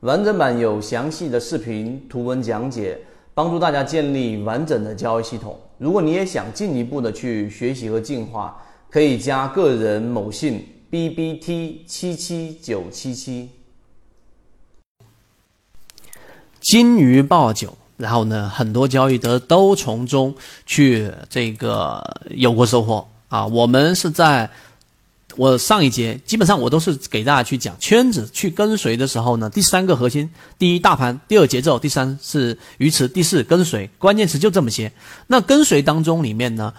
完整版有详细的视频、图文讲解，帮助大家建立完整的交易系统。如果你也想进一步的去学习和进化，可以加个人某信 b b t 七七九七七。金鱼报酒，然后呢，很多交易者都从中去这个有过收获啊。我们是在。我上一节基本上我都是给大家去讲圈子去跟随的时候呢，第三个核心，第一大盘，第二节奏，第三是鱼池，第四跟随，关键词就这么些。那跟随当中里面呢，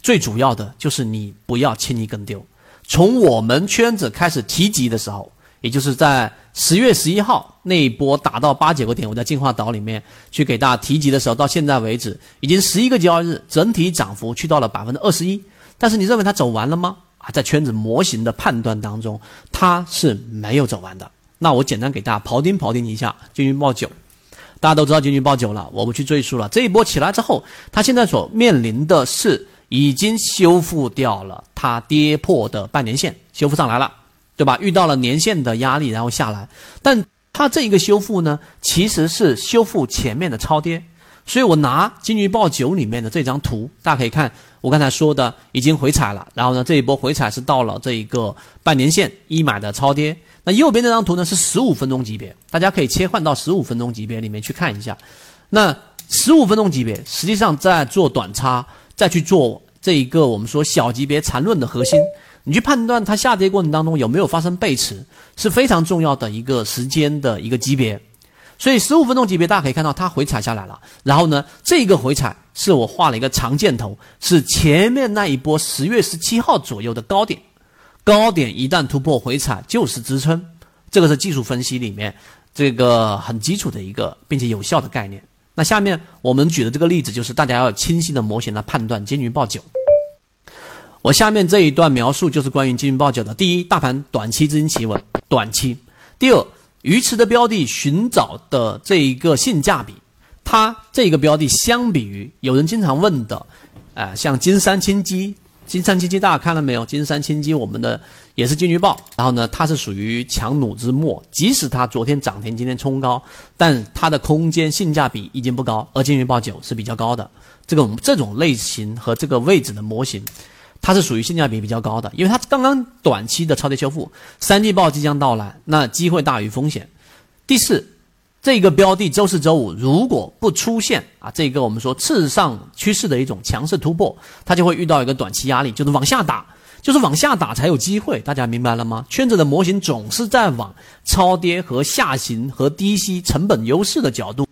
最主要的就是你不要轻易跟丢。从我们圈子开始提及的时候，也就是在十月十一号那一波打到八九个点，我在进化岛里面去给大家提及的时候，到现在为止已经十一个交易日，整体涨幅去到了百分之二十一。但是你认为它走完了吗？啊，在圈子模型的判断当中，它是没有走完的。那我简单给大家庖丁庖丁一下，金鱼报九，大家都知道金鱼报九了，我不去赘述了。这一波起来之后，它现在所面临的是已经修复掉了它跌破的半年线，修复上来了，对吧？遇到了年线的压力，然后下来，但它这一个修复呢，其实是修复前面的超跌。所以我拿金鱼报九里面的这张图，大家可以看。我刚才说的已经回踩了，然后呢，这一波回踩是到了这一个半年线一买的超跌。那右边这张图呢是十五分钟级别，大家可以切换到十五分钟级别里面去看一下。那十五分钟级别实际上在做短差，再去做这一个我们说小级别缠论的核心，你去判断它下跌过程当中有没有发生背驰，是非常重要的一个时间的一个级别。所以十五分钟级别，大家可以看到它回踩下来了。然后呢，这个回踩是我画了一个长箭头，是前面那一波十月十七号左右的高点。高点一旦突破回踩就是支撑，这个是技术分析里面这个很基础的一个并且有效的概念。那下面我们举的这个例子就是大家要清晰的模型来判断金鱼报九。我下面这一段描述就是关于金鱼报九的：第一，大盘短期资金企稳，短期；第二。鱼池的标的寻找的这一个性价比，它这个标的相比于有人经常问的，呃，像金山金基，金山金基大家看了没有？金山金基我们的也是金鱼报，然后呢，它是属于强弩之末，即使它昨天涨停，今天冲高，但它的空间性价比已经不高，而金鱼报九是比较高的，这种这种类型和这个位置的模型。它是属于性价比比较高的，因为它刚刚短期的超跌修复，三季报即将到来，那机会大于风险。第四，这个标的周四周五如果不出现啊，这个我们说次上趋势的一种强势突破，它就会遇到一个短期压力，就是往下打，就是往下打才有机会。大家明白了吗？圈子的模型总是在往超跌和下行和低吸成本优势的角度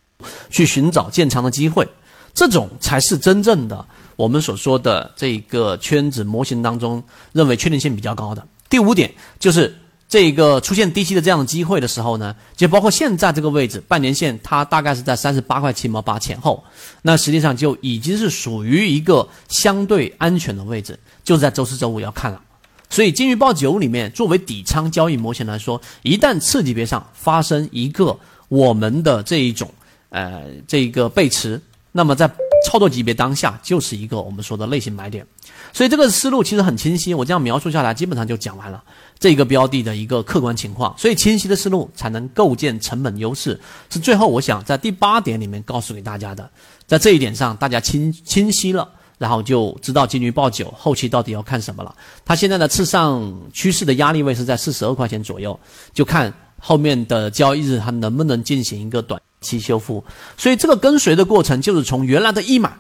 去寻找建仓的机会，这种才是真正的。我们所说的这个圈子模型当中，认为确定性比较高的第五点就是这个出现低吸的这样的机会的时候呢，就包括现在这个位置，半年线它大概是在三十八块七毛八前后，那实际上就已经是属于一个相对安全的位置，就是在周四周五要看了。所以金鱼报九里面作为底仓交易模型来说，一旦次级别上发生一个我们的这一种呃这个背驰，那么在操作级别当下就是一个我们说的类型买点，所以这个思路其实很清晰。我这样描述下来，基本上就讲完了这个标的的一个客观情况。所以清晰的思路才能构建成本优势，是最后我想在第八点里面告诉给大家的。在这一点上，大家清清晰了，然后就知道金鱼报九后期到底要看什么了。它现在的次上趋势的压力位是在四十二块钱左右，就看后面的交易日它能不能进行一个短。期修复，所以这个跟随的过程就是从原来的一买，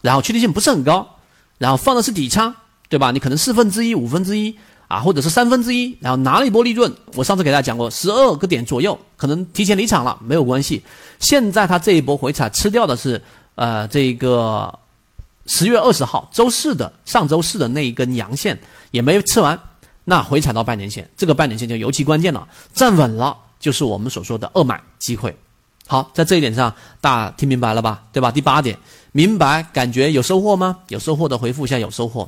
然后确定性不是很高，然后放的是底仓，对吧？你可能四分之一、五分之一啊，或者是三分之一，然后拿了一波利润。我上次给大家讲过，十二个点左右，可能提前离场了，没有关系。现在它这一波回踩吃掉的是呃这个十月二十号周四的上周四的那一根阳线也没吃完，那回踩到半年线，这个半年线就尤其关键了，站稳了就是我们所说的二买机会。好，在这一点上，大家听明白了吧？对吧？第八点，明白，感觉有收获吗？有收获的回复一下有收获。